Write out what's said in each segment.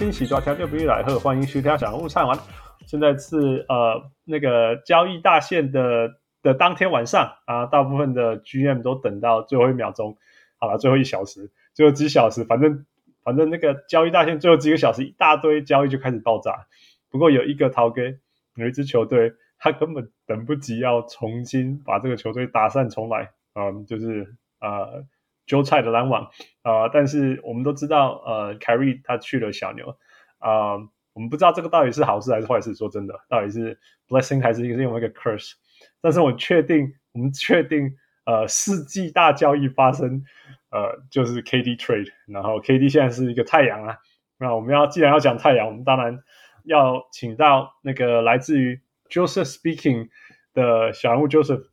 位乡亲喜抓听就不必来喝，欢迎收听小物上完。现在是呃那个交易大限的的当天晚上啊，大部分的 GM 都等到最后一秒钟。好了，最后一小时，最后几小时，反正反正那个交易大限最后几个小时，一大堆交易就开始爆炸。不过有一个逃给有一支球队，他根本等不及要重新把这个球队打散重来，嗯，就是呃韭菜的篮网啊、但是我们都知道，呃，凯瑞他去了小牛啊、呃，我们不知道这个到底是好事还是坏事。说真的，到底是 blessing 还是因为一个 curse？但是我确定，我们确定。呃，世纪大交易发生，呃，就是 KD trade，然后 KD 现在是一个太阳啊。那我们要既然要讲太阳，我们当然要请到那个来自于 Joseph Speaking 的小人物 Joseph。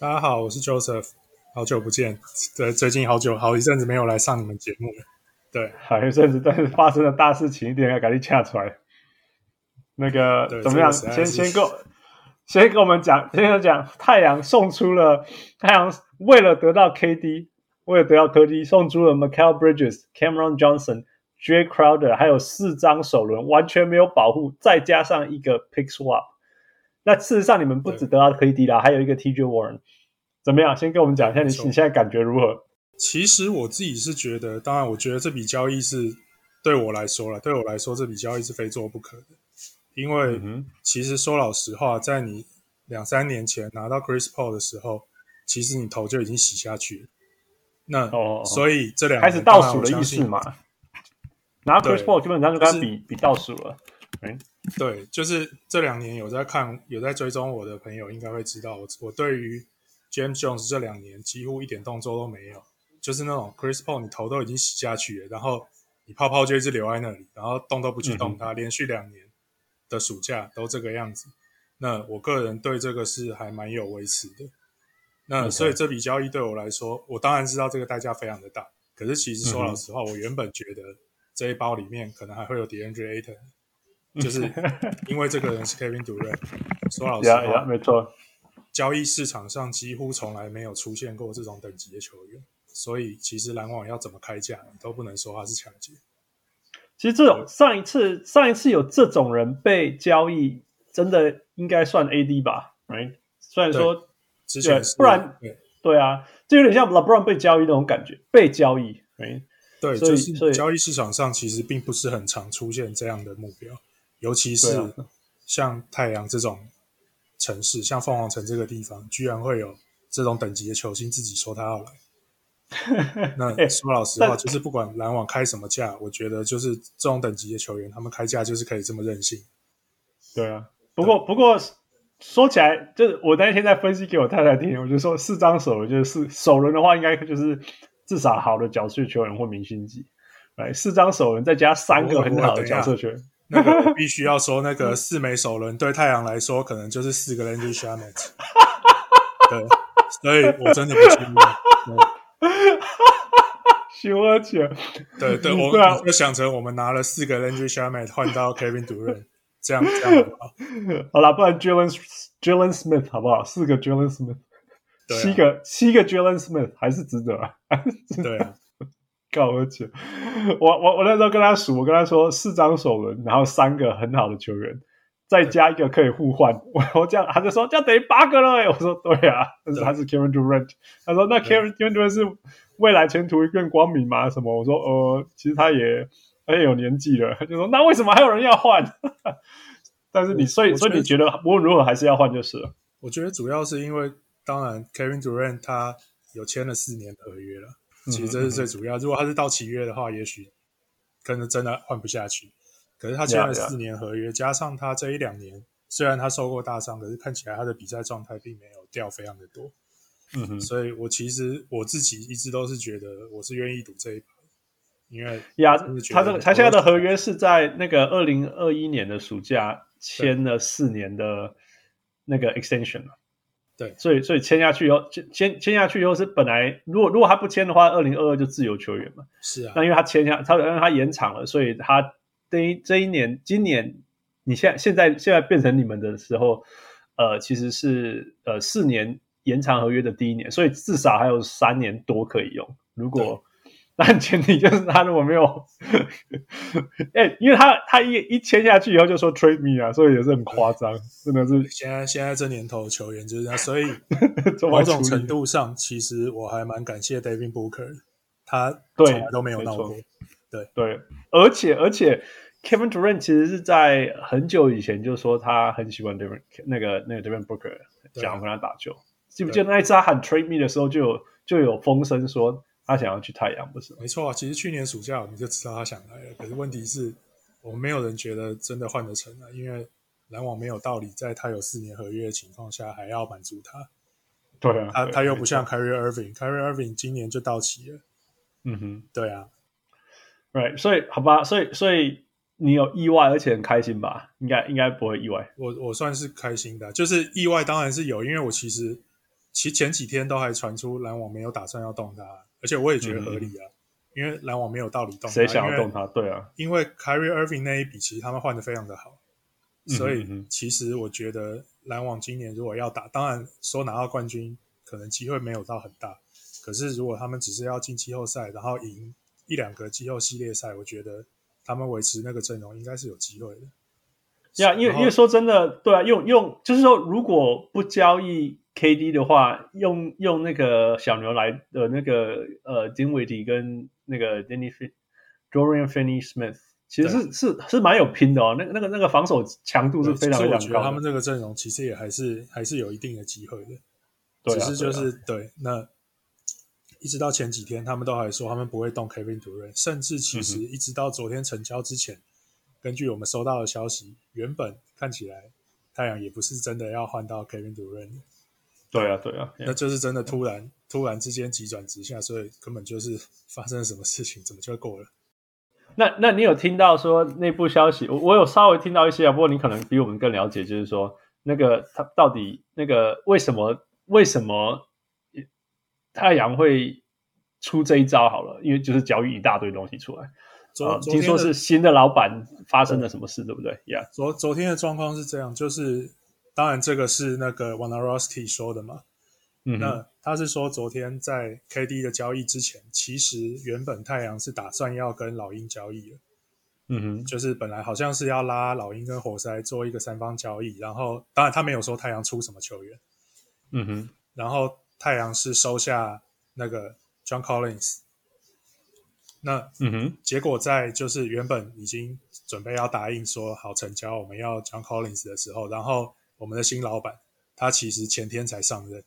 大家好，我是 Joseph，好久不见，对，最近好久好一阵子没有来上你们节目了。对，好一阵子，但是发生了大事情，一定要赶紧掐出来。那个怎么样？先先跟。先跟我们讲，先跟讲，太阳送出了太阳为了得到 KD，为了得到 KD，送出了 Michael Bridges、Cameron Johnson、Jae Crowder，还有四张首轮，完全没有保护，再加上一个 Pick Swap。那事实上，你们不只得到 KD 啦，还有一个 TJ Warren。怎么样？先跟我们讲一下你，你你现在感觉如何？其实我自己是觉得，当然，我觉得这笔交易是对我来说了，对我来说，这笔交易是非做不可的。因为其实说老实话，在你两三年前拿到 Chris Paul 的时候，其实你头就已经洗下去了。那哦，所以这两开始倒数的意思嘛？拿 Chris Paul 基本上就跟他比比倒数了。嗯，对，就是这两年有在看、有在追踪我的朋友应该会知道，我我对于 James Jones 这两年几乎一点动作都没有，就是那种 Chris Paul 你头都已经洗下去了，然后你泡泡就一直留在那里，然后动都不去动它，连续两年。的暑假都这个样子，那我个人对这个是还蛮有维持的。那所以这笔交易对我来说，我当然知道这个代价非常的大。可是其实说老实话，我原本觉得这一包里面可能还会有 DeAndre Ayton，就是 因为这个人是 Kevin Durant。说老实话，yeah, yeah, 没错，交易市场上几乎从来没有出现过这种等级的球员，所以其实篮网要怎么开价，你都不能说他是抢劫。其实这种上一次上一次有这种人被交易，真的应该算 AD 吧？Right？虽然说之前不然对，对啊，就有点像 LeBron 被交易那种感觉，被交易。Right? 对，所以就是交易市场上其实并不是很常出现这样的目标，尤其是像太阳这种城市，像凤凰城这个地方，居然会有这种等级的球星自己说他要来。那说老实话，就是不管篮网开什么价，我觉得就是这种等级的球员，他们开价就是可以这么任性。对啊，不过不过说起来，就是我那天在分析给我太太听，我就说四张首轮就是首轮的话，应该就是至少好的角色球员或明星级。来，四张首轮再加三个很好的角色球员，那个我必须要说，那个四枚首轮对太阳来说，可能就是四个 Landry Shamet。对，所以我真的不清楚。羞而且，对对，我我就想成我们拿了四个 Landry Shamet 换到 Kevin Durant，这样这样好，好了，不然 Jalen Jalen Smith 好不好？四个 Jalen Smith，七个七个 Jalen Smith 还是值得啊？对啊，高而且，我我我那时候跟他数，我跟他说四张首轮，然后三个很好的球员。再加一个可以互换，我 我这样他就说这样等于八个了。我说对啊，但是他是 Kevin Durant。他说那 Kevin Durant 是未来前途更光明吗？什么？我说呃，其实他也他也有年纪了。他就说那为什么还有人要换？但是你所以所以你觉得无论如何还是要换就是了。我觉得主要是因为当然 Kevin Durant 他有签了四年合约了，其实这是最主要。如果他是到期约的话，也许可能真的换不下去。可是他签了四年合约，yeah, yeah. 加上他这一两年，虽然他受过大伤，可是看起来他的比赛状态并没有掉非常的多。嗯哼，所以我其实我自己一直都是觉得我是愿意赌这一把，因为呀，他这个他现在的合约是在那个二零二一年的暑假签了四年的那个 extension 对，所以所以签下去以后，签签签下去以后是本来如果如果他不签的话，二零二二就自由球员嘛。是啊，那因为他签下他让他延长了，所以他这一这一年今年你现在现在现在变成你们的时候，呃，其实是呃四年延长合约的第一年，所以至少还有三年多可以用。如果但前提就是他如果没有，哎、欸，因为他他一一签下去以后就说 trade me 啊，所以也是很夸张，真的是。现在现在这年头球员就是这样，所以 某种程度上，其实我还蛮感谢 David Booker，他从来都没有闹过。对对，而且而且 Kevin Durant 其实是在很久以前就说他很喜欢 David 那个那个 David Booker，想要跟他打球。记不记得那一次他喊 trade me 的时候就有就有风声说。他想要去太阳，不是？没错啊，其实去年暑假我们就知道他想来了。可是问题是，我们没有人觉得真的换得成啊，因为篮网没有道理在他有四年合约的情况下还要满足他。对啊，他他又不像 Kyrie Irving，Kyrie Irving 今年就到期了。嗯哼，对啊，Right，所以好吧，所以所以你有意外，而且很开心吧？应该应该不会意外。我我算是开心的，就是意外当然是有，因为我其实其前几天都还传出篮网没有打算要动他。而且我也觉得合理啊，嗯、因为篮网没有道理动他，谁想要动他？对啊，因为 Kyrie Irving 那一笔其实他们换的非常的好，所以其实我觉得篮网今年如果要打，当然说拿到冠军可能机会没有到很大，可是如果他们只是要进季后赛，然后赢一两个季后系列赛，我觉得他们维持那个阵容应该是有机会的。呀、yeah，因为因为说真的，对啊，用用就是说如果不交易。KD 的话，用用那个小牛来的那个呃，Dinwiddie 跟那个 Danny Dorian Finney-Smith，其实是是是蛮有拼的哦。那个那个那个防守强度是非常非常高的。我觉得他们这个阵容其实也还是还是有一定的机会的。对啊，只是就是对，对，那一直到前几天，他们都还说他们不会动 Kevin Durant，甚至其实一直到昨天成交之前，嗯，根据我们收到的消息，原本看起来太阳也不是真的要换到 Kevin Durant。对啊，对啊，那就是真的突然突然之间急转直下，所以根本就是 发生了什么事情，怎么就过了？那那你有听到说内部消息？我我有稍微听到一些啊，不过你可能比我们更了解，就是说那个他到底那个为什么为什么太阳会出这一招？好了，因为就是交易一大堆东西出来，昨、呃、听说是新的老板发生了什么事，对，对不对？呀、yeah，昨昨天的状况是这样，就是。当然，这个是那个 Wojnarowski 说的嘛。嗯，那他是说，昨天在 KD 的交易之前，其实原本太阳是打算要跟老鹰交易的。嗯哼，就是本来好像是要拉老鹰跟活塞做一个三方交易，然后当然他没有说太阳出什么球员。嗯哼，然后太阳是收下那个 John Collins。那嗯哼，结果在就是原本已经准备要答应说好成交，我们要 John Collins 的时候，然后。我们的新老板，他其实前天才上任，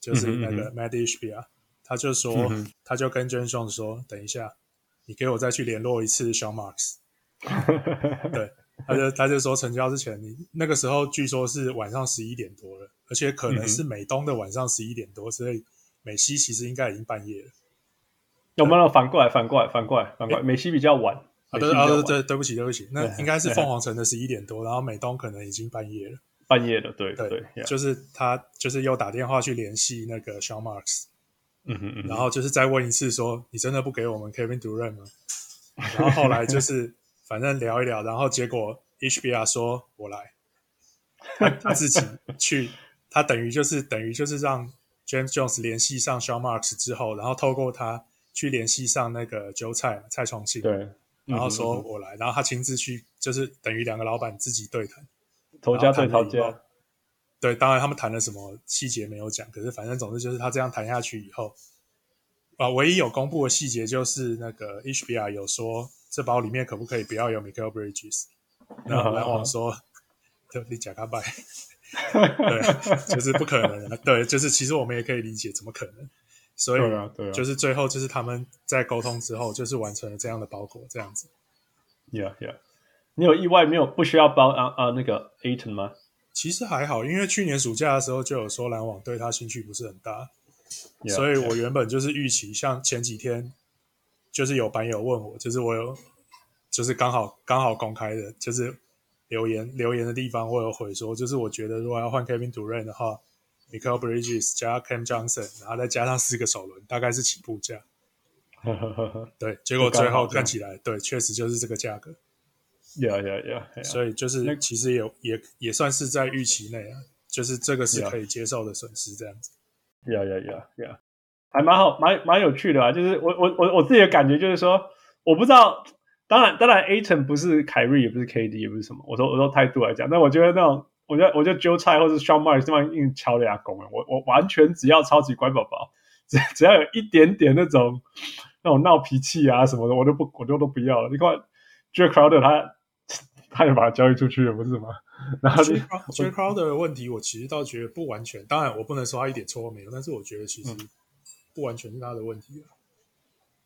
就是那个 m a d i s h b i a 他就说、嗯，他就跟 Jones 说，等一下，你给我再去联络一次 Sean Marks。对，他就他就说成交之前，你那个时候据说是晚上十一点多了，而且可能是美东的晚上十一点多，所以美西其实应该已经半夜了。有没有反过来？反过来？反过来？反过来？美西比较晚。啊，对啊，对，对不起，对不起，那应该是凤凰城的十一点多，然后美东可能已经半夜了。半夜了，对对，就是他，就是又打电话去联系那个 Sean Marks，嗯哼嗯，然后就是再问一次说，你真的不给我们 Kevin Durant 吗？然后后来就是反正聊一聊，然后结果 HBR 说我来，他，他自己去，他等于就是等于就是让 James Jones 联系上 Sean Marks 之后，然后透过他去联系上那个韭菜蔡崇信，对，然后说我来，然后他亲自去，就是等于两个老板自己对谈。头家对头家，对，当然他们谈了什么细节没有讲，可是反正总之就是他这样谈下去以后，啊，唯一有公布的细节就是那个 HBR 有说这包里面可不可以不要有 Michael Bridges，然后篮网说，就你假卡拜，对，就是不可能的，对，就是其实我们也可以理解怎么可能，所以就是最后就是他们在沟通之后，就是完成了这样的包裹，这样子，Yeah Yeah。你有意外没有不需要包啊啊那个 Ayton 吗？其实还好，因为去年暑假的时候就有说篮网对他兴趣不是很大，yeah, 所以我原本就是预期像前几天就是有版友问我，就是我有，就是刚好刚好公开的，就是留言留言的地方，我有回说，就是我觉得如果要换 Kevin Durant 的话，Mikal Bridges 加 Cam Johnson，然后再加上四个首轮，大概是起步价。对，结果最后看起来，对，确实就是这个价格。Yeah, yeah, yeah, yeah. 所以就是其实也也也算是在预期内啊，就是这个是可以接受的损失，这样子。Yeah, yeah, yeah, yeah. 还蛮好，蛮蛮有趣的啊。就是我我我我自己的感觉就是说，我不知道，当然当然，Ayton 不是凯瑞，也不是 KD，也不是什么。我说我说态度来讲，但我觉得那种，我觉得我就揪菜或是 Sean Marks 这么硬敲的牙弓啊，我我完全只要超级乖宝宝，只只要有一点点那种那种闹脾气啊什么的，我都不我就都不要了。你看 Jae Crowder 他。他也把他交易出去了，不是吗？然后 Jae Crowder 的问题，我其实倒觉得不完全。当然，我不能说他一点错都没有，但是我觉得其实不完全是他的问题了。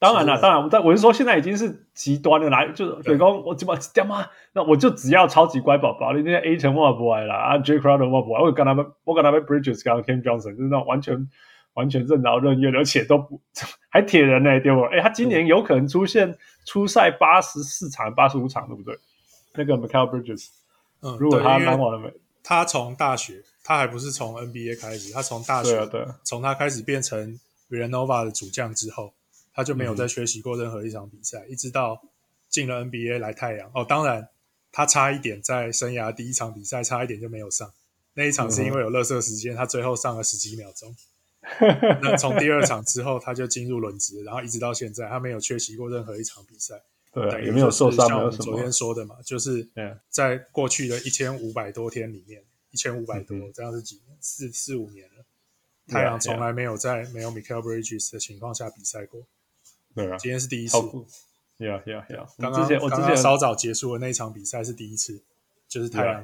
当然了，当然，我在我是说，现在已经是极端的来，就是水工，我怎么干嘛？那我就只要超级乖宝宝，你那些 A 城我不爱了啊，Jae Crowder 我不爱，我跟他们，我跟他们 Bridges 跟 Cam Johnson 就是那种完全完全任劳任怨，而且都不 还铁人呢、欸，对不？哎，他今年有可能出现出赛八十四场、八十五场，对不对？那个 Michael Bridges，嗯，如果他蛮好的没，他从大学，他还不是从 NBA 开始，他从大学，对，对，从他开始变成 Villanova 的主将之后，他就没有再缺席过任何一场比赛，嗯、一直到进了 NBA 来太阳。哦，当然，他差一点在生涯第一场比赛差一点就没有上，那一场是因为有热射时间，他最后上了十几秒钟。那从第二场之后，他就进入轮值，然后一直到现在，他没有缺席过任何一场比赛。对，也没有受伤，像我们昨天说的嘛，就是在过去的一千五百多天里面，一千五百多，这样是几年？四四五年了。太阳从来没有在没有 Michael Bridges 的情况下比赛过。对啊，今天是第一次。Yeah, yeah, yeah。刚刚我之前稍早结束的那一场比赛是第一次，就是太阳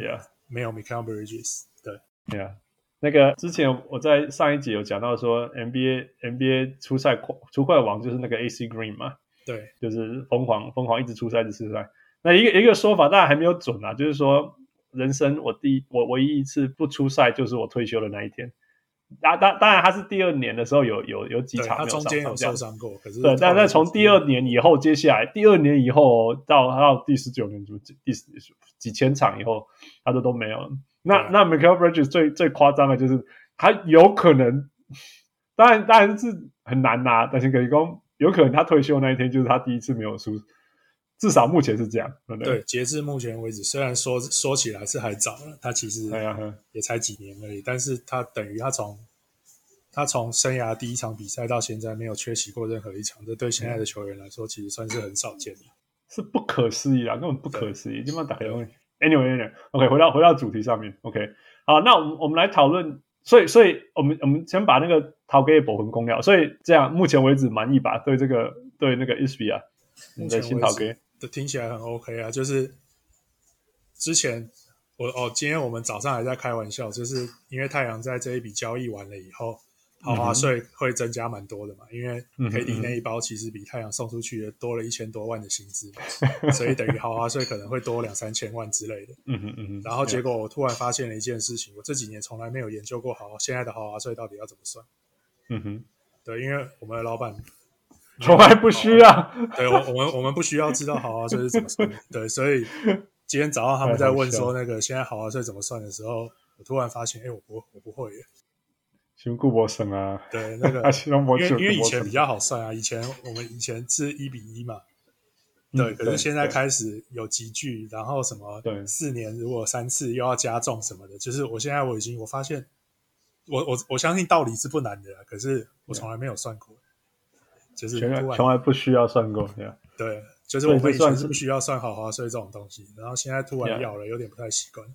没有 Mikal Bridges。对，Yeah。那个之前我在上一集有讲到说，NBA NBA 出赛出快王就是那个 AC Green 嘛。对，就是疯狂疯狂一直出赛，一直出赛。那一个一个说法，当然还没有准啊。就是说，人生我第一我唯一一次不出赛，就是我退休的那一天。当当当然，他是第二年的时候有有有几场没有上场，他中间有受伤过。可是对，但在从第二年以后，接下来第二年以后到到第十九年，就第十几千场以后，他都都没有了。那那 Michael Bridges 最最夸张的就是他有可能，当然当然是很难拿，但是可以说。有可能他退休那一天就是他第一次没有输，至少目前是这样。对，对，对，截至目前为止，虽然说说起来是还早了，他其实也才几年而已，但是他等于他从他从生涯第一场比赛到现在没有缺席过任何一场，这对现在的球员来说其实算是很少见的，是不可思议啊，根本不可思议。基本上打开 Anyway，Anyway，OK，回到回到主题上面，OK，好，那我们我们来讨论。所以，所以我们我们先把那个陶给保魂攻掉。所以这样，目前为止满意吧？对这个，对那个 Isbia 啊，你的新陶给的听起来很 OK 啊。就是之前我哦，今天我们早上还在开玩笑，就是因为太阳在这一笔交易完了以后。豪华税会增加蛮多的嘛，因为 KD 那一包其实比太阳送出去的多了一千多万的薪资嘛，所以等于 豪华税可能会多两三千万之类的。嗯哼嗯嗯。然后结果我突然发现了一件事情，我这几年从来没有研究过豪现在的豪华税到底要怎么算。嗯哼。对，因为我们的老板 从来不需要。对，我我们我们不需要知道豪华税是怎么算的。对，所以今天早上他们在问说那个现在豪华税怎么算的时候，我突然发现，哎，我不我不会耶。先顾博生啊，对那个，因为因为以前比较好算啊，以前我们以前是一比一嘛，对，可是现在开始有集聚，然后什么，对，四年如果三次又要加重什么的，就是我现在我已经我发现，我我我相信道理是不难的，可是我从来没有算过，就是从来不需要算过，对，就是我们以前是不需要算豪华税这种东西，然后现在突然要了，有点不太习惯。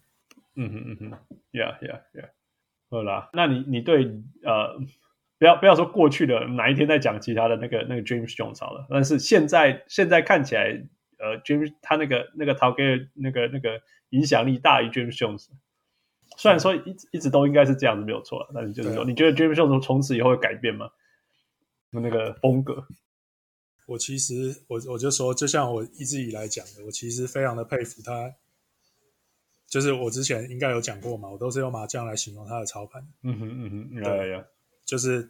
嗯哼嗯哼，Yeah Yeah Yeah。好啦，那你你对呃，不要不要说过去的哪一天再讲其他的那个那个 James Jones 好了，但是现在现在看起来，呃，James 他那个那个陶给那个那个影响力大于 James Jones，虽然说一直一直都应该是这样子没有错，但是就是说，你觉得 James Jones 从此以后会改变吗？那个风格？我其实我我就说，就像我一直以来讲的，我其实非常的佩服他。就是我之前应该有讲过嘛，我都是用麻将来形容他的操盘。嗯哼嗯哼，对呀，就是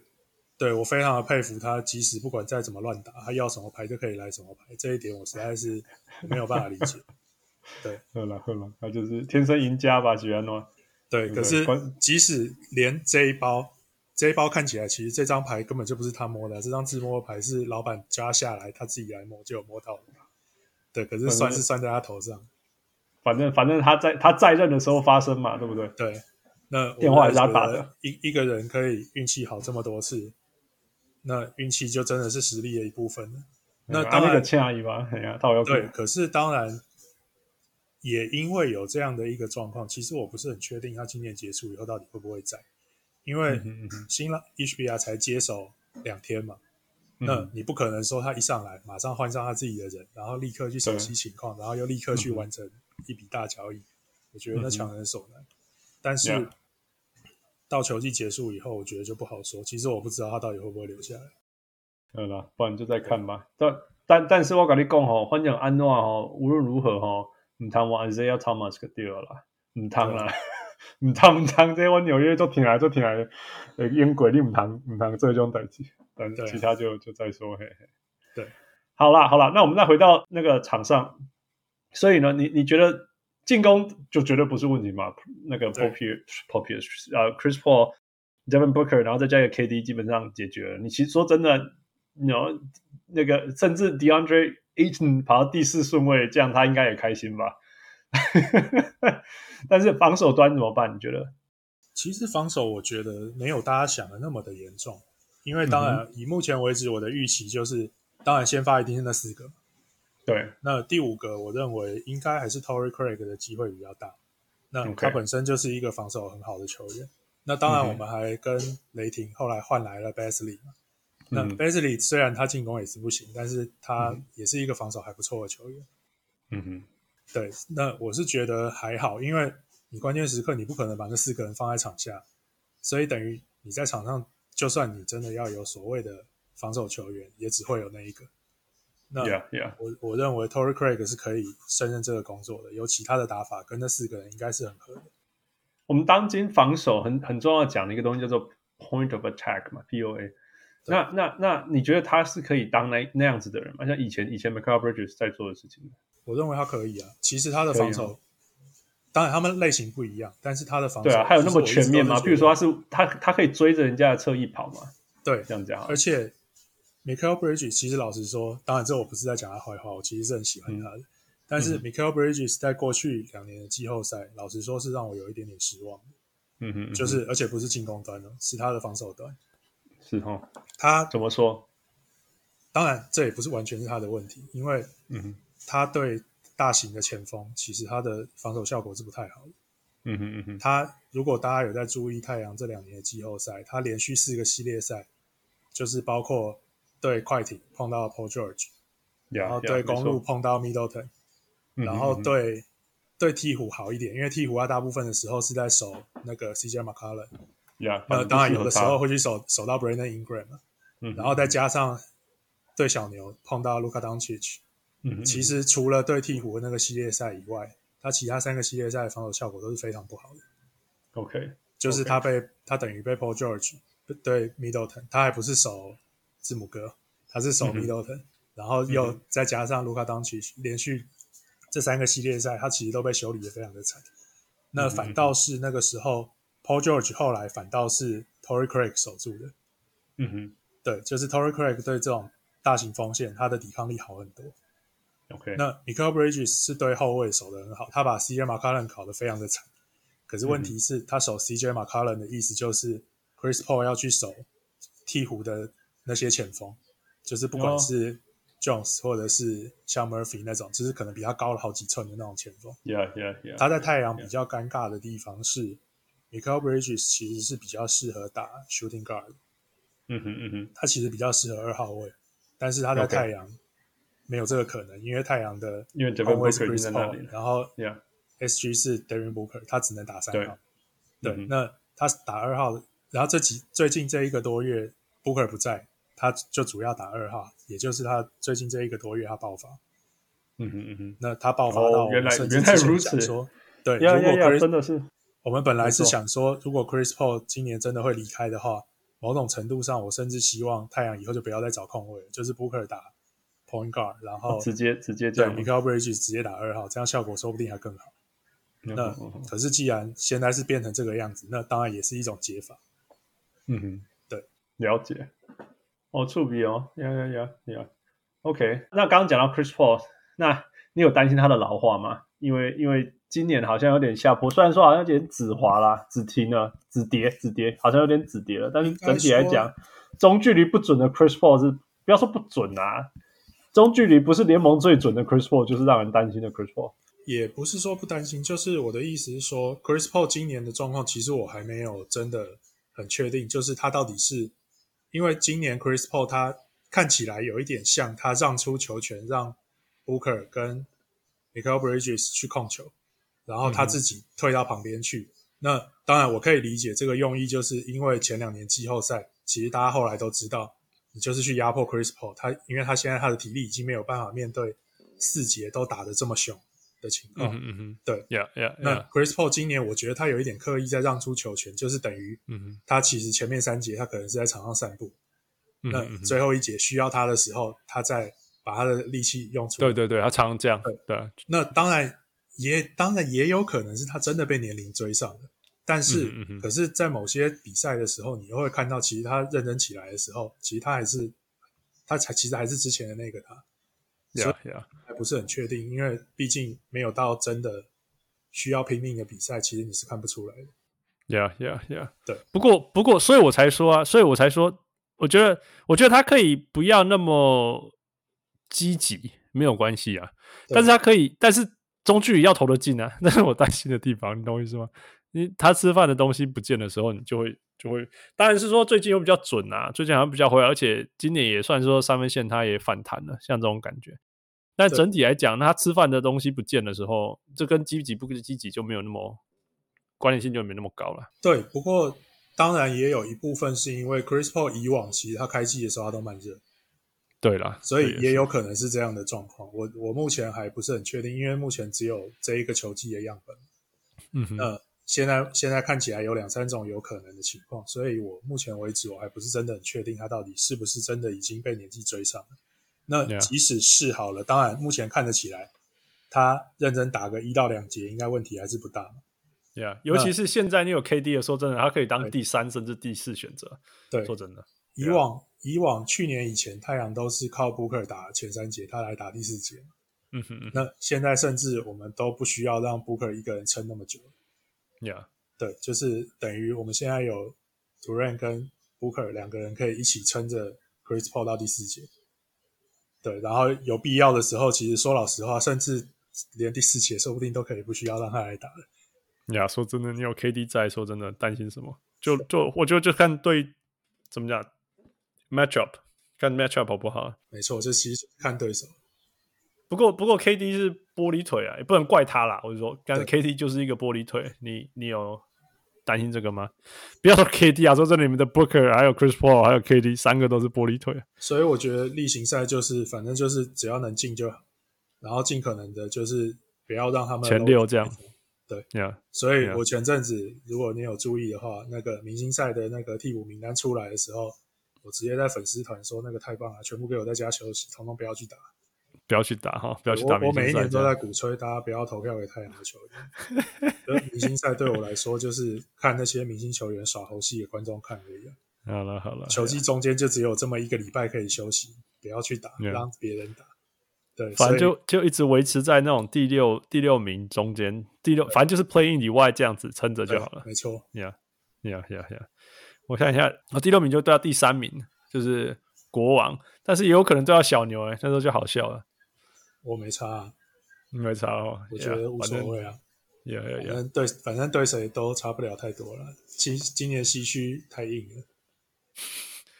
对，我非常的佩服他，即使不管再怎么乱打，他要什么牌就可以来什么牌，这一点我实在是没有办法理解。对，喝了喝了，他就是天生赢家吧，许安诺。对，可是即使连这一包，这一包看起来其实这张牌根本就不是他摸的，这张自摸的牌是老板加下来，他自己来摸就有摸到的。对，可是算是算在他头上。反正反正他在他在任的时候发生嘛，对不对？对。那电话也是他打的。一一个人可以运气好这么多次，那运气就真的是实力的一部分了。那当然，对，可是当然。也因为有这样的一个状况，其实我不是很确定他今年结束以后到底会不会在，因为新浪 HBR 才接手两天嘛，嗯、那你不可能说他一上来马上换上他自己的人，然后立刻去熟悉情况，然后又立刻去完成一笔大交易，嗯、我觉得那强人所难。但是到球季结束以后，我觉得就不好说。其实我不知道他到底会不会留下来。好了，不然就再看吧。但但但是我跟你讲吼，反正安诺吼，无论如何吼。唔通我 Isaiah Thomas 个掉啦，唔通啦，唔通唔通，这我纽约就停来就停来，呃，英国你唔通唔通这种代志，但其他就就再说，嘿嘿。对，好啦好啦，那我们再回到那个场上，所以呢，你你觉得进攻就绝对不是问题嘛？那个 Popier Popier 呃 Chris Paul Devin Booker，然后再加一个 KD，基本上解决了。你其实说真的，你那个甚至 DeAndre。Ayton 跑到第四顺位，这样他应该也开心吧？但是防守端怎么办？你觉得？其实防守我觉得没有大家想的那么的严重，因为当然、嗯、以目前为止我的预期就是，当然先发一定是那四个，对，那第五个我认为应该还是 Torrey Craig 的机会比较大，那他本身就是一个防守很好的球员，那当然我们还跟雷霆后来换来了 Basley 嘛。那 Basley 虽然他进攻也是不行，但是他也是一个防守还不错的球员。嗯哼，对，那我是觉得还好，因为你关键时刻你不可能把那四个人放在场下，所以等于你在场上，就算你真的要有所谓的防守球员，也只会有那一个。那 Yeah, yeah. 我我认为 Torrey Craig 是可以胜任这个工作的，有其他的打法跟那四个人应该是很合的。我们当今防守很很重要讲的一个东西叫做 Point of Attack 嘛，POA。那那那，你觉得他是可以当那那样子的人吗？像以前以前 Mikal Bridges 在做的事情，我认为他可以啊。其实他的防守，当然他们类型不一样，但是他的防守对啊，还有那么全面吗？比如说他是他他可以追着人家的侧翼跑嘛？对，这样讲。而且 Michael Bridges 其实老实说，当然这我不是在讲他坏话，我其实是很喜欢他的。嗯、但是 Michael Bridges 在过去两年的季后赛，老实说是让我有一点点失望。嗯哼，嗯哼，就是而且不是进攻端的，是他的防守端。是哦，他怎么说？当然，这也不是完全是他的问题，因为嗯，他对大型的前锋，其实他的防守效果是不太好的。嗯哼嗯哼，他如果大家有在注意太阳这两年的季后赛，他连续四个系列赛，就是包括对快艇碰到 Paul George，然后对公路碰到 Middleton，然后对对鹈鹕好一点，因为鹈鹕他大部分的时候是在守那个 CJ McCollum。Yeah, 那，当然有的时候会去守守到 Brandon Ingram，嗯，然后再加上对小牛碰到 Luka Doncic，嗯，其实除了对鹈鹕的那个系列赛以外，他其他三个系列赛的防守效果都是非常不好的。OK，就是他被.他等于被 Paul George 对 Middleton，他还不是守字母哥，他是守 Middleton，嗯，然后又再加上 Luka Doncic，连续这三个系列赛他其实都被修理的非常的惨。那反倒是那个时候。Paul George 后来反倒是 Torrey Craig 守住的，嗯哼，对，就是 Torrey Craig 对这种大型锋线，他的抵抗力好很多。OK，那 Mikal Bridges 是对后卫守得很好，他把 CJ McCollum 考得非常的惨。可是问题是，他守 CJ McCollum 的意思就是 Chris Paul 要去守鹈鹕的那些前锋，就是不管是 Jones 或者是像 Murphy 那种，就是可能比他高了好几寸的那种前锋。Yeah, yeah, yeah. 他在太阳比较尴尬的地方是。Mikal Bridges 其实是比较适合打 shooting guard，嗯哼嗯哼，他其实比较适合二号位，但是他在太阳没有这个可能，因为太阳的因为 Devin Booker 在那里，然后 SG 是 Devin Booker，他只能打三号，对，对，那他打二号，然后这几最近这一个多月 Booker 不在，他就主要打二号，也就是他最近这一个多月他爆发，嗯哼嗯哼，那他爆发到原来原来如此，说对，如果 Chris, 真的是。我们本来是想说，如果 Chris Paul 今年真的会离开的话，某种程度上，我甚至希望太阳以后就不要再找空位，就是 Booker 打 Point Guard，然后直接直接这样，Mikal Bridges 直接打二号，这样效果说不定还更好。嗯、那、嗯、可是既然现在是变成这个样子，那当然也是一种解法。嗯哼，对，了解。哦，触笔哦，呀呀呀呀。OK，那刚刚讲到 Chris Paul，那你有担心他的老化吗？因为因为今年好像有点下坡，虽然说好像有点止滑啦，止停了，止跌，止跌，好像有点止跌了。但是整体来讲，中距离不准的 Chris Paul 是不要说不准啊，中距离不是联盟最准的 Chris Paul，就是让人担心的 Chris Paul。也不是说不担心，就是我的意思是说，Chris Paul 今年的状况，其实我还没有真的很确定，就是他到底是因为今年 Chris Paul 他看起来有一点像他让出球权，让 Booker 跟 Mikal Bridges 去控球，然后他自己退到旁边去。那当然，我可以理解这个用意，就是因为前两年季后赛，其实大家后来都知道，你就是去压迫 Chris Paul，他因为他现在他的体力已经没有办法面对四节都打得这么凶。的情况，嗯嗯嗯，对，Yeah Yeah。那 Chris Paul 今年我觉得他有一点刻意在让出球权，就是等于，嗯他其实前面三节他可能是在场上散步，嗯、那最后一节需要他的时候，他再把他的力气用出来。对对对，他常常这样。对对。那当然也当然也有可能是他真的被年龄追上了，但是，嗯嗯可是，在某些比赛的时候，你又会看到，其实他认真起来的时候，其实他还是他才其实还是之前的那个他。Yeah, yeah. 还不是很确定，因为毕竟没有到真的需要拼命的比赛，其实你是看不出来的。Yeah, yeah, yeah. 对，不过，不过，所以我才说啊，所以我才说，我觉得，我觉得他可以不要那么积极，没有关系啊。但是他可以，但是中距离要投得进啊，那是我担心的地方，你懂我意思吗？你他吃饭的东西不见的时候，你就会就会，当然是说最近又比较准啊，最近好像比较回来，而且今年也算说三分线它也反弹了，像这种感觉。但整体来讲，他吃饭的东西不见的时候，这跟积极不积极就没有那么关联性，就没那么高了。对，不过当然也有一部分是因为 Chris Paul 以往其实他开季的时候他都慢热，对啦，所以也有可能是这样的状况。我我目前还不是很确定，因为目前只有这一个球季的样本。嗯哼，那现在现在看起来有两三种有可能的情况，所以我目前为止我还不是真的很确定他到底是不是真的已经被年纪追上了。那即使是好了当然目前看得起来，他认真打个一到两节，应该问题还是不大。Yeah，尤其是现在你有 KD 的，说真的，他可以当第三甚至第四选择。对，说真的，以往以往去年以前，太阳都是靠 Booker 打前三节，他来打第四节。嗯哼嗯。那现在甚至我们都不需要让 Booker 一个人撑那么久。Yeah，对，就是等于我们现在有 Durant 跟 Booker 两个人可以一起撑着 Chris Paul 到第四节。对，然后有必要的时候，其实说老实话，甚至连第四节说不定都可以不需要让他来打了。呀，说真的，你有 KD 在，说真的，担心什么？就就我觉得就看对怎么讲 matchup，看 matchup 好不好？没错，这其实看对手。不过不过 KD 是玻璃腿啊，也不能怪他啦。我就说，但是 KD 就是一个玻璃腿，你你有。担心这个吗？不要说 KD 啊，说这里面的 Booker 还有 Chris Paul 还有 KD 三个都是玻璃腿，所以我觉得例行赛就是反正就是只要能进就好，然后尽可能的就是不要让他们前六这样。对，Yeah. 所以我前阵子如果你有注意的话，那个明星赛的那个替补名单出来的时候，我直接在粉丝团说那个太棒了，全部给我在家休息，统统不要去打。不要去打哈，不要去打明星赛。我，我每一年都在鼓吹大家不要投票给太阳的球员。明星赛对我来说就是看那些明星球员耍猴戏给观众看而已。好了好了，球季中间就只有这么一个礼拜可以休息，不要去打，让别人打。对，反正就就一直维持在那种第六第六名中间，第六反正就是 play in 以外这样子撑着就好了。没错，Yeah Yeah Yeah Yeah。我看一下，啊，第六名就对到第三名，就是国王，但是也有可能对到小牛哎，那时候就好笑了。我没差，啊，没差哦。我觉得无所谓啊。Yeah, yeah, yeah. 反正对，反正对谁都差不了太多了。今今年西区太硬了。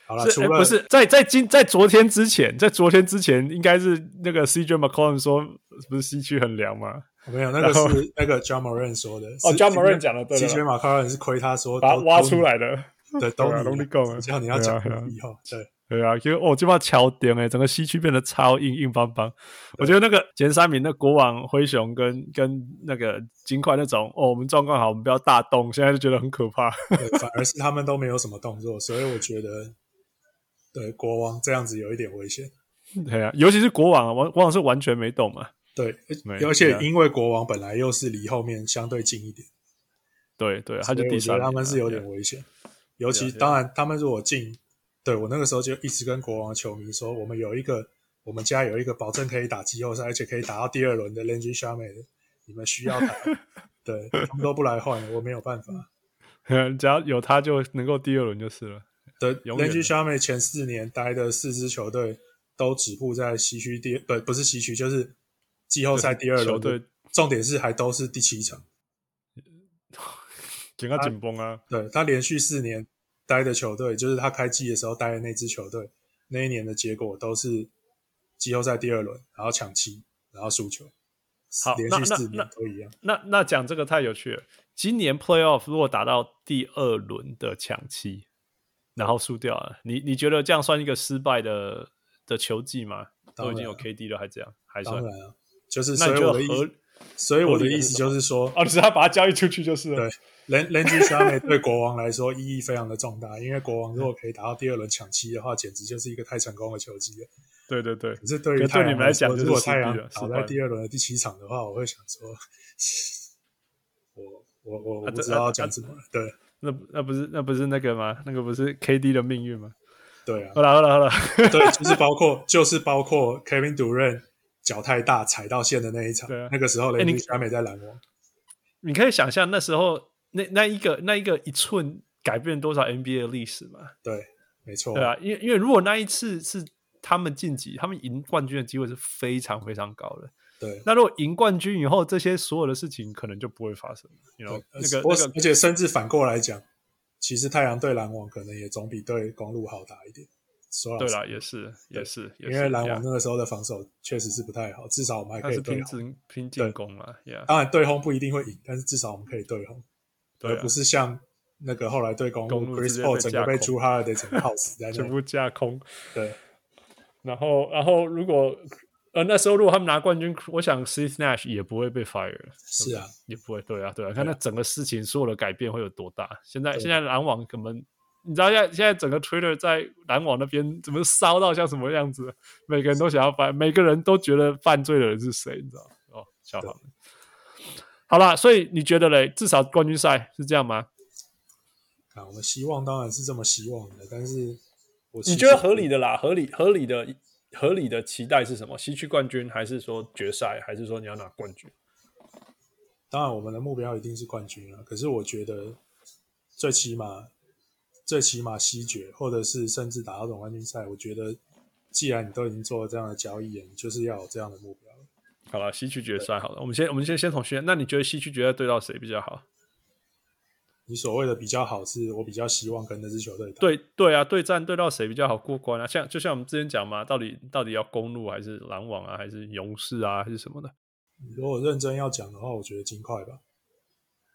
好了，除了、欸、不是在在今在昨天之前，在昨天之前应该是那个 CJ McCollum 说，不是西区很凉吗？没有，那个是那个 John Morant 说的。哦，John Morant 讲的对。CJ McCollum 是亏他说把他挖出来的。对，都啊，拢你讲啊，只要你要讲以后，对。对啊，因为我就把桥点诶，整个西区变得超硬硬邦邦。我觉得那个前三名那国王、灰熊跟跟那个金块那种，哦，我们状况好，我们不要大动，现在就觉得很可怕。反而是他们都没有什么动作，所以我觉得，对国王这样子有一点危险。对啊，尤其是国王王，国王是完全没动嘛。对，而且因为国王本来又是离后面相对近一点。对对，他就第三，他们是有点危险。尤其当然，他们如果进。对，我那个时候就一直跟国王球迷说，我们有一个，我们家有一个保证可以打季后赛，而且可以打到第二轮的 Landry Shamet，你们需要他，对，他们都不来换，我没有办法。只要有他就能够第二轮就是了。对，Landry Shamet 前四年待的四支球队都止步在西区第，不不是西区，就是季后赛第二轮。对，重点是还都是第七场，紧他紧绷啊！对，他连续四年。待的球队就是他开季的时候待的那支球队，那一年的结果都是季后赛第二轮，然后抢七，然后输球。好，连续四年都一样。那那讲这个太有趣了。今年 Playoff 如果打到第二轮的抢七，然后输掉了，你你觉得这样算一个失败的的球季吗？都已经有 KD 了，还这样？还算？就是所以我的意思，所以我的意思就是说，哦，你是他把它交易出去就是了。对。Landry Shamet 对国王来说意义非常的重大，因为国王如果可以打到第二轮抢七的话，简直就是一个太成功的球季了。对对对，可是对于太阳来讲，如果太阳倒在第二轮的第七场的话，我会想说，我我我我不知道要讲什么。对，那那不是那不是那个吗？那个不是 KD 的命运吗？对啊。好了好了好了，对，就是包括就是包括 Kevin Durant 脚太大踩到线的那一场，对那个时候 Landry Shamet 在篮网，你可以想象那时候。那那一个那一个一寸改变多少 NBA 的历史嘛？对，没错。对啊，因为因为如果那一次是他们晋级，他们赢冠军的机会是非常非常高的。对，那如果赢冠军以后，这些所有的事情可能就不会发生。You know, 那个那个，而且甚至反过来讲，其实太阳对篮网可能也总比对公路好打一点。说对了，也是也是，因为篮网那个时候的防守确实是不太好，至少我们还可以对拼拼进攻嘛。当然对轰不一定会赢，但是至少我们可以对轰。而不是像那个后来对公鹿，Chris Paul 整个被 Jrue Holiday 整个耗死在那，全部架空。对，然后，然后如果呃那时候如果他们拿冠军，我想 Steve Nash 也不会被 fire。是啊，也不会。对啊，对啊，看那整个事情所有的改变会有多大。现在现在篮网可能你知道现在现在整个 Twitter 在篮网那边怎么烧到像什么样子？每个人都想要犯，每个人都觉得犯罪的人是谁？你知道？哦，小黄。好啦，所以你觉得嘞？至少冠军赛是这样吗？啊，我们希望当然是这么希望的，但是我你觉得合理的啦？合理合理的合理的期待是什么？西区冠军，还是说决赛，还是说你要拿冠军？当然，我们的目标一定是冠军啊。可是我觉得最起码最起码西决，或者是甚至打到总冠军赛，我觉得既然你都已经做了这样的交易，你就是要有这样的目标。好了，西区决赛好了，我们先我们先先从西，那你觉得西区决赛对到谁比较好？你所谓的比较好，是我比较希望跟那支球队打。对对啊，对战对到谁比较好过关啊？像就像我们之前讲嘛，到底到底要公路还是篮网啊，还是勇士啊，还是什么的？如果认真要讲的话，我觉得金块吧。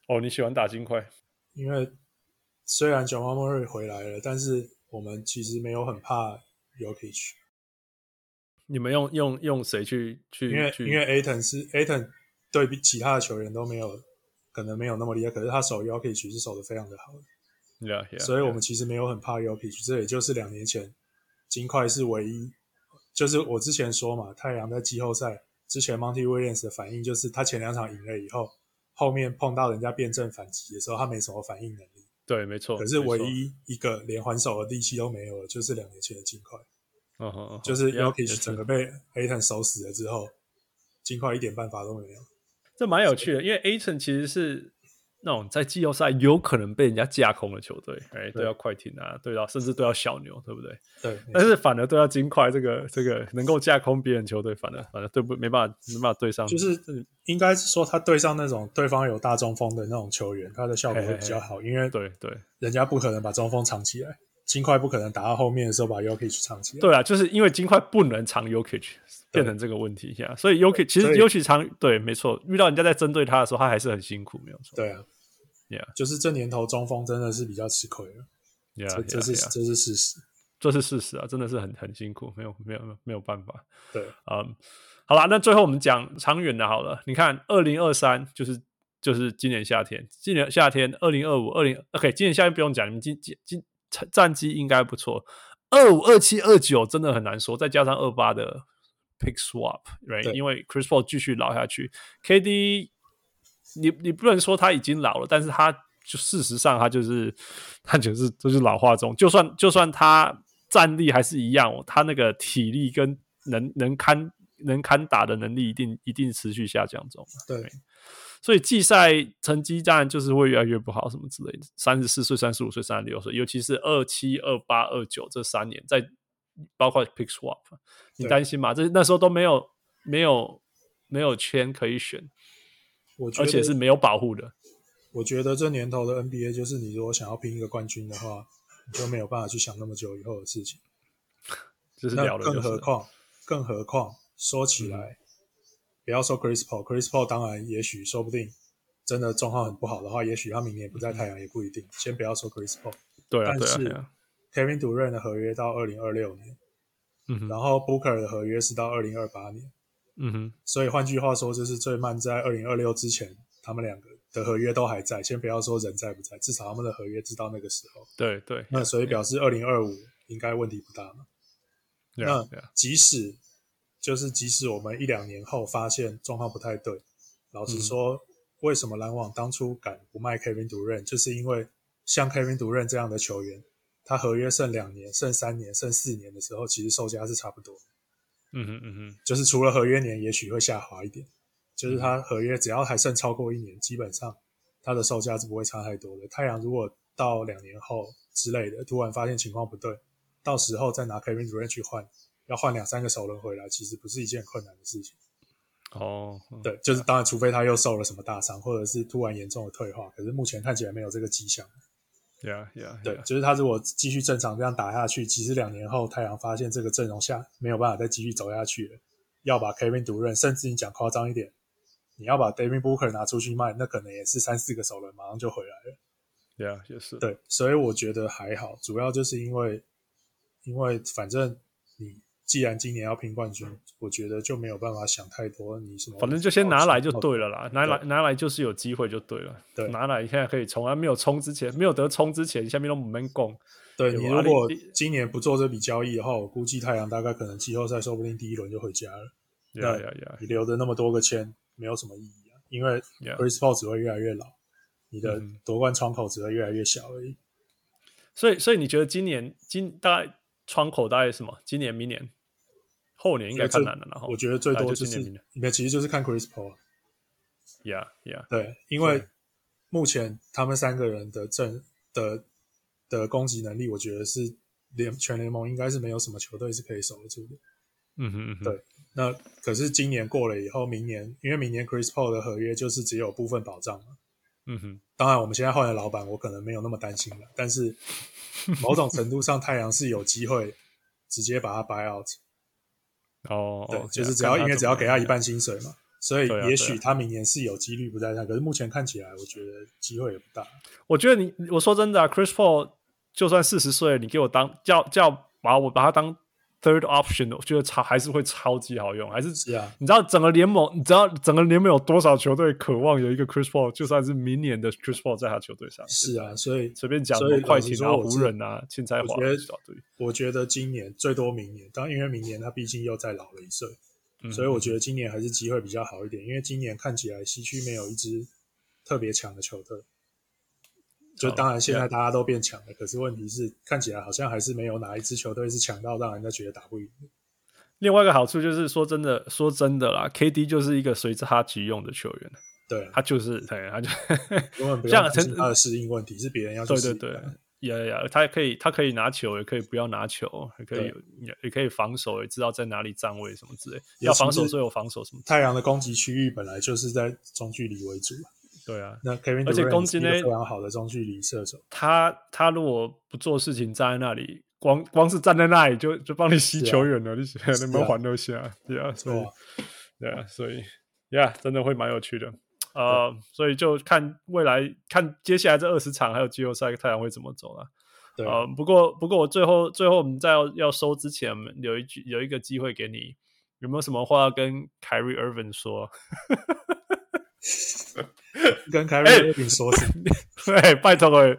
哦，你喜欢打金块？因为虽然 Jamal Murray 回来了，但是我们其实没有很怕 Jokic。你们用用用谁去去？因为去因为 Ayton 是 Ayton 对比其他的球员都没有可能没有那么厉害，可是他守 Jokic 是守的非常的好的。Yeah, yeah, 所以我们其实没有很怕 Jokic，这也就是两年前金块是唯一，就是我之前说嘛，太阳在季后赛之前 Monty Williams 的反应就是他前两场赢了以后，后面碰到人家辩证反击的时候，他没什么反应能力。对，没错。可是唯一一个连还手的力气都没有的，就是两年前的金块。就是 Jokic 整个被 Ayton 守死了之后，金块一点办法都没有。这蛮有趣的，因为 Ayton 其实是那种在季后赛有可能被人家架空的球队，哎，都要快艇啊，对到甚至都要小牛，对不对？对。但是反而都要金块这个这个能够架空别人球队，反而反而对不没办法没办法对上。就是应该是说他对上那种对方有大中锋的那种球员，他的效果会比较好，嘿嘿嘿，因为对对，人家不可能把中锋藏起来。金块不可能打到后面的时候把 Jokic 藏起来。对啊，就是因为金块不能藏 Jokic，变成这个问题呀。所以 Jokic 其实 Jokic 藏，对，没错。遇到人家在针对他的时候，他还是很辛苦，没有错。对啊，Yeah，就是这年头中锋真的是比较吃亏了。Yeah, 这这是.这是事实，这是事实啊，真的是很很辛苦，没有没有没有办法。对，嗯，好啦，那最后我们讲长远的，好了，你看，二零二三就是就是今年夏天，今年夏天，二零二五，二零 OK，今年夏天不用讲，你们今今今战绩应该不错。二五、二七、二九真的很难说，再加上二八的 pick swap，right？因为 Chris Paul 继续老下去，KD，你你不能说他已经老了，但是他。就事实上，他就是他就是就是老化中，就算就算他战力还是一样，他那个体力跟能能堪能堪打的能力，一定一定持续下降中。对，所以季赛成绩当然就是会越来越不好，什么之类的。三十四岁、三十五岁、三十六岁，尤其是二七、二八、二九这三年，在包括 pick swap，你担心吗？这那时候都没有没有没有圈可以选，我而且是没有保护的。我觉得这年头的 NBA 就是，你如果想要拼一个冠军的话，你就没有办法去想那么久以后的事情。就是聊了，更何况，更何况说起来，嗯、不要说 Chris Paul，Chris Paul 当然也许说不定真的状况很不好的话，也许他明年不在太阳也不一定。先不要说 Chris Paul，对啊，但是，Kevin Durant 的合约到二零二六年，嗯哼，然后 Booker 的合约是到二零二八年，嗯哼，所以换句话说，就是最慢在二零二六之前，他们两个。的合约都还在，先不要说人在不在，至少他们的合约直到那个时候。对对，那所以表示二零二五应该问题不大嘛。Yeah, 那即使就是即使我们一两年后发现状况不太对，老实说，嗯、为什么篮网当初敢不卖 Kevin Durant，就是因为像 Kevin Durant 这样的球员，他合约剩两年、剩三年、剩四年的时候，其实售价是差不多。嗯哼嗯哼，就是除了合约年，也许会下滑一点。就是他合约只要还剩超过一年，基本上他的售价是不会差太多的。太阳如果到两年后之类的，突然发现情况不对，到时候再拿 Kevin Durant 去换，要换两三个首轮回来，其实不是一件困难的事情。哦，对，就是当然，除非他又受了什么大伤，或者是突然严重的退化，可是目前看起来没有这个迹象。Yeah, yeah, yeah. 对，就是他如果继续正常这样打下去，其实两年后太阳发现这个阵容下没有办法再继续走下去了，要把 Kevin Durant，甚至你讲夸张一点。你要把 David Booker 拿出去卖，那可能也是三四个首轮马上就回来了。对啊，也是。对，所以我觉得还好，主要就是因为，因为反正你既然今年要拼冠军，我觉得就没有办法想太多。你什么？反正就先拿来就对了啦，拿来拿来就是有机会就对了。对，拿来现在可以冲啊，没有冲之前，没有得冲之前，下面都没供。对，你如果今年不做这笔交易的话，我估计太阳大概可能季后赛说不定第一轮就回家了。呀呀呀！你留的那么多个签。没有什么意义啊，因为 Chris Paul 只会越来越老.你的夺冠窗口只会越来越小而已。所以，所以你觉得今年今大概窗口大概是什么？今年、明年、后年应该看难了。然后我觉得最多就是，就今年、明年，应该其实就是看 Chris Paul。Yeah, yeah。对，因为目前他们三个人的正的的攻击能力，我觉得是联全联盟应该是没有什么球队是可以守得住的。嗯哼嗯哼，对。那可是今年过了以后，明年因为明年 Chris Paul 的合约就是只有部分保障嘛。嗯哼，当然我们现在换了老板，我可能没有那么担心了。但是某种程度上，太阳是有机会直接把它 buy out。哦，对，就是只要因为只要给他一半薪水嘛，所以也许他明年是有几率不在那。可是目前看起来，我觉得机会也不大。我觉得你我说真的啊，Chris Paul 就算四十岁，你给我当叫叫把我把他当。Third option，我觉得超还是会超级好用，还是。你知道整个联盟，你知道整个联盟有多少球队渴望有一个 Chris Paul，就算是明年的 Chris Paul 在他球队上。是啊，所以随便讲，快艇啊、湖人啊、青菜花，我觉得我觉得今年最多明年，当然因为明年他毕竟又再老了一岁，嗯，所以我觉得今年还是机会比较好一点，因为今年看起来西区没有一支特别强的球队。就当然，现在大家都变强了，oh. 可是问题是，看起来好像还是没有哪一支球队是强到让人家觉得打不赢。另外一个好处就是，说真的，说真的啦，KD 就是一个随着他急用的球员。对，他就是，对，他就 根本不用担心他的适应问题，是别人要。对对对，呀呀，他也可以，他可以拿球，也可以不要拿球，也可以也也可以防守，也知道在哪里站位什么之类。要防守就有防守什么。太阳的攻击区域本来就是在中距离为主。对啊，那 Kevin 而且攻击呢，非常好的中距离射手。他他如果不做事情，站在那里，光光是站在那里就就帮你吸球员了，啊、你能不能还得下？对啊，所以对啊，所以呀，真的会蛮有趣的。呃，所以就看未来，看接下来这二十场还有季后赛，太阳会怎么走了。对呃，不过不过我最后最后我们在要要收之前，有一句有一个机会给你，有没有什么话要跟 Kyrie Irving 说？跟 Kyrie Irving 说什么？对、欸，拜托哎，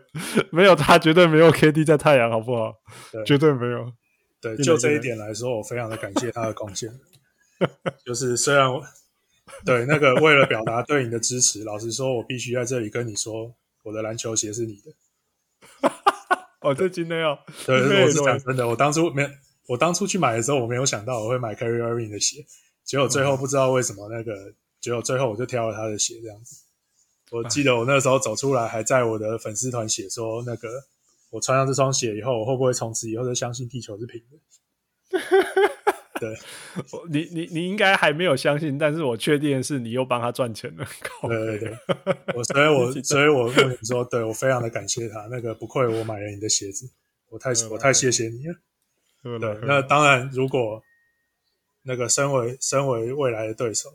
没有他绝对没有 KD 在太阳，好不好？对，绝对没有。对，就这一点来说，我非常的感谢他的贡献。就是虽然我对那个为了表达对你的支持，老实说，我必须在这里跟你说，我的篮球鞋是你的。哦，这今天要对，我是讲真的。我当初没，我当初去买的时候，我没有想到我会买 Kyrie Irving 的鞋，结果最后不知道为什么那个，结果最后我就挑了他的鞋，这样子。我记得我那时候走出来，还在我的粉丝团写说那个。我穿上这双鞋以后，我会不会从此以后就相信地球是平的？对，你你你应该还没有相信，但是我确定的是你又帮他赚钱了。对对对，我所以我 所以我跟你说，对我非常的感谢他，那个不愧我买了你的鞋子，我太我太谢谢你了。对，那当然，如果那个身为身为未来的对手，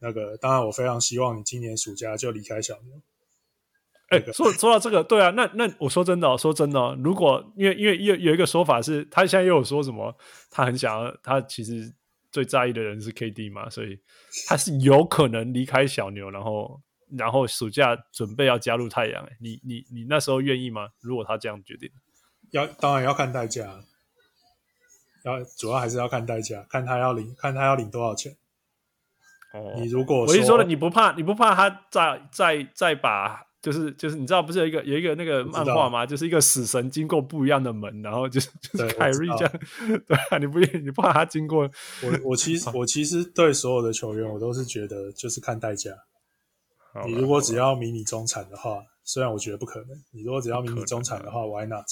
那个当然我非常希望你今年暑假就离开小牛。哎、欸，说说到这个，对啊，那那我说真的、哦，说真的、哦，如果因为因为有有一个说法是，他现在又有说什么，他很想要，他其实最在意的人是 KD 嘛，所以他是有可能离开小牛，然后然后暑假准备要加入太阳。你你你那时候愿意吗？如果他这样决定，要当然要看代价，要主要还是要看代价，看他要领，看他要领多少钱。哦，你如果说我是说的，你不怕你不怕他再再再把。就是就是，你知道不是有一个有一个那个漫画吗？就是一个死神经过不一样的门，然后就是 就是凯瑞这样，对啊，你不你不怕他经过？我我其实我其实对所有的球员，我都是觉得就是看代价。你如果只要迷你中产的话，虽然我觉得不可能，你如果只要迷你中产的话，Why not？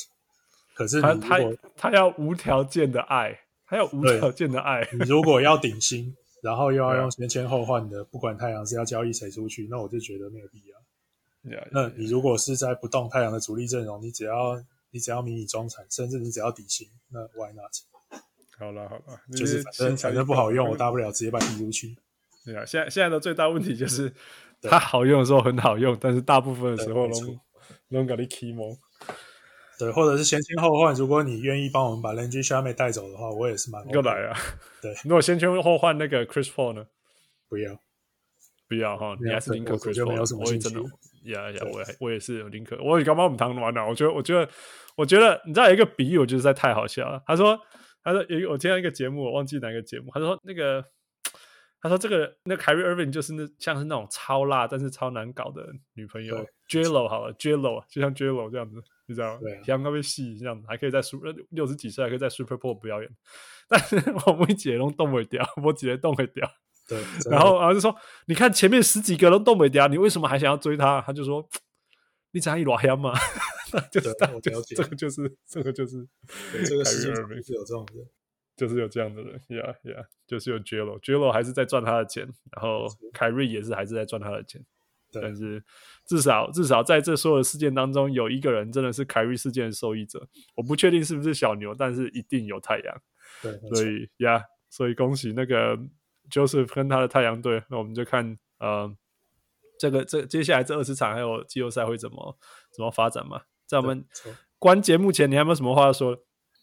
可是他他他要无条件的爱，他要无条件的爱。你如果要顶薪，然后又要用先签后换的，不管太阳是要交易谁出去，那我就觉得没有必要。Yeah, yeah, 那你如果是在不动太阳的主力阵容，你只要你只要迷你中产，甚至你只要底薪，那 Why not？好了好了，就是反正反正不好用，我大不了直接把你踢出去。对啊，现在现在的最大问题就是它好用的时候很好用，但是大部分的时候拢拢给你起毛。对，或者是先签后换，如果你愿意帮我们把 Landry Shamet 带走的话，我也是蛮又来啊。对，如果先签后换那个 Chris Paul 呢？不要不要哈，你还是宁可 Chris Paul，我也真的。呀呀，我我也是林可，我也刚帮我们谈完了。我觉得，我觉得，我觉得，你知道有一个比喻，我觉得实在太好笑了。他说，他说有我听到一个节目，我忘记哪个节目。他说那个，他说这个那个 Kyrie Irving 就是那像是那种超辣但是超难搞的女朋友，J.Lo 好了，J.Lo 就像 J.Lo 这样子，你知道吗？对，像那边戏这样子，还可以在 Super 六十几岁还可以在 Super Bowl 表演，但是我们姐都动不掉，我姐动不掉。对，然后然后就说，你看前面十几个都动不掉，你为什么还想要追他？他就说。你讲一罗黑嘛？就是，这个就是这个就是，这个世界上是有这种人，就是有这样的人，Yeah Yeah，就是有 j e l o j e l o 还是在赚他的钱，然后凯瑞也是还是在赚他的钱，但是至少至少在这所有的事件当中，有一个人真的是凯瑞事件的受益者，我不确定是不是小牛，但是一定有太阳，对，所以呀，yeah, 所以恭喜那个 Joseph 跟他的太阳队，那我们就看呃。这个这接下来这二十场还有季后赛会怎么怎么发展嘛？在我们关节目前，你还有没有什么话要说？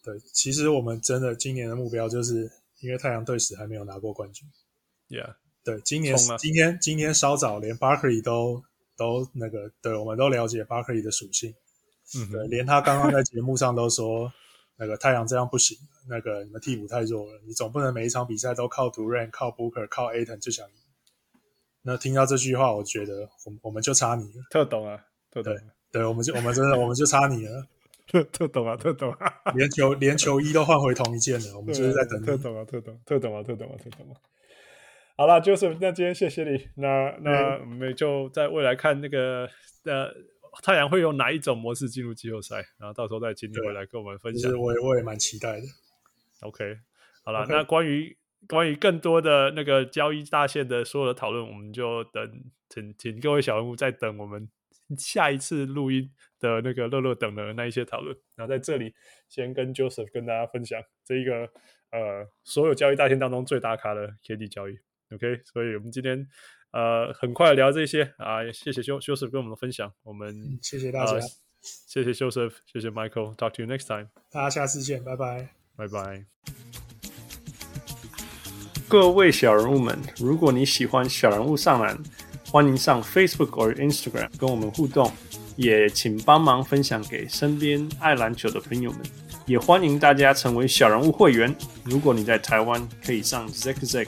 对，其实我们真的今年的目标就是，因为太阳队史还没有拿过冠军。Yeah，对，今年、啊、今天今天稍早连 Barkley 都都那个，对，我们都了解 Barkley 的属性。嗯，对，连他刚刚在节目上都说，那个太阳这样不行，那个你们替补太弱了，你总不能每一场比赛都靠 Durant、靠 Booker、靠 Ayton 就想赢。那听到这句话，我觉得我我们就差你了，特懂啊，特懂。对，我们就我们真的我们就差你了，特特懂啊，特懂啊，连球连球衣都换回同一件了，我们就是在等。特懂啊，特懂，特懂啊，特懂啊，特懂啊。好了，就是那今天谢谢你，那那我们就在未来看那个呃太阳会用哪一种模式进入季后赛，然后到时候再请你回来跟我们分享。其实我也我也蛮期待的。OK，好了，那关于。关于更多的那个交易大线的所有的讨论，我们就等，请请各位小人物再等我们下一次录音的那个乐乐等的那一些讨论。然后在这里先跟 Joseph 跟大家分享这一个呃所有交易大线当中最大咖的 KD 交易。OK，所以我们今天呃很快聊这些啊，谢谢 Joseph 跟我们的分享，我们谢谢大家。呃谢谢 Joseph，谢谢 Michael，Talk to you next time，大家下次见，拜拜，拜拜。各位小人物们，如果你喜欢小人物上篮，欢迎上 Facebook 或 Instagram 跟我们互动，也请帮忙分享给身边爱篮球的朋友们。也欢迎大家成为小人物会员。如果你在台湾，可以上 Zack Zack；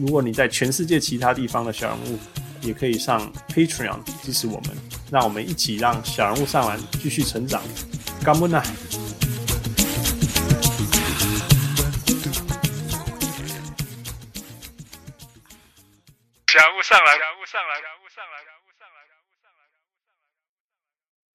如果你在全世界其他地方的小人物，也可以上 Patreon 支持我们。让我们一起让小人物上完继续成长。干不呐？小人物上来，小人物上来，小物上篮。